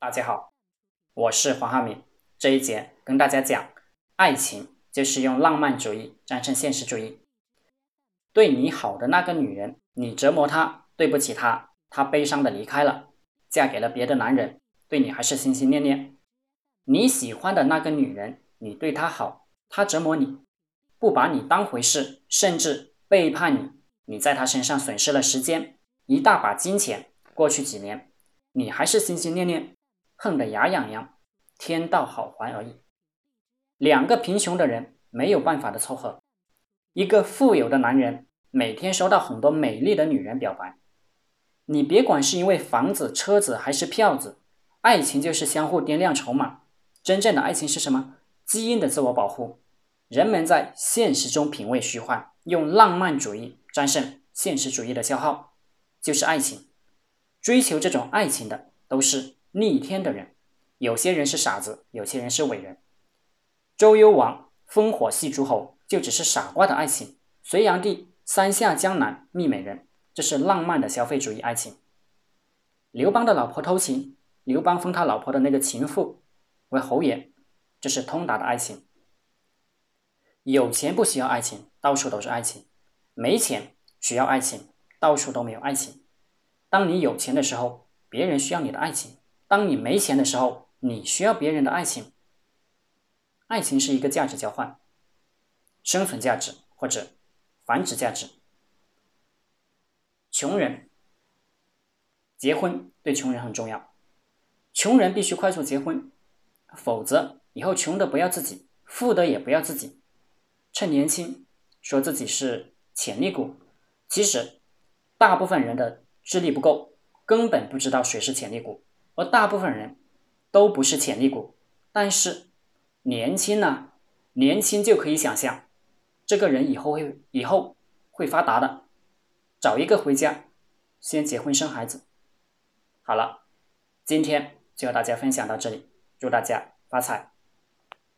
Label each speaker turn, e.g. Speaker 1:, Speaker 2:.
Speaker 1: 大家好，我是黄浩明。这一节跟大家讲，爱情就是用浪漫主义战胜现实主义。对你好的那个女人，你折磨她，对不起她，她悲伤的离开了，嫁给了别的男人，对你还是心心念念。你喜欢的那个女人，你对她好，她折磨你，不把你当回事，甚至背叛你，你在她身上损失了时间，一大把金钱。过去几年，你还是心心念念。恨得牙痒痒，天道好还而已。两个贫穷的人没有办法的凑合。一个富有的男人每天收到很多美丽的女人表白。你别管是因为房子、车子还是票子，爱情就是相互掂量筹码。真正的爱情是什么？基因的自我保护。人们在现实中品味虚幻，用浪漫主义战胜现实主义的消耗，就是爱情。追求这种爱情的都是。逆天的人，有些人是傻子，有些人是伟人。周幽王烽火戏诸侯，就只是傻瓜的爱情；隋炀帝三下江南觅美人，这是浪漫的消费主义爱情。刘邦的老婆偷情，刘邦封他老婆的那个情妇为侯爷，这是通达的爱情。有钱不需要爱情，到处都是爱情；没钱需要爱情，到处都没有爱情。当你有钱的时候，别人需要你的爱情。当你没钱的时候，你需要别人的爱情。爱情是一个价值交换，生存价值或者繁殖价值。穷人结婚对穷人很重要，穷人必须快速结婚，否则以后穷的不要自己，富的也不要自己。趁年轻说自己是潜力股，其实大部分人的智力不够，根本不知道谁是潜力股。而大部分人都不是潜力股，但是年轻呢，年轻就可以想象，这个人以后会以后会发达的，找一个回家，先结婚生孩子。好了，今天就和大家分享到这里，祝大家发财。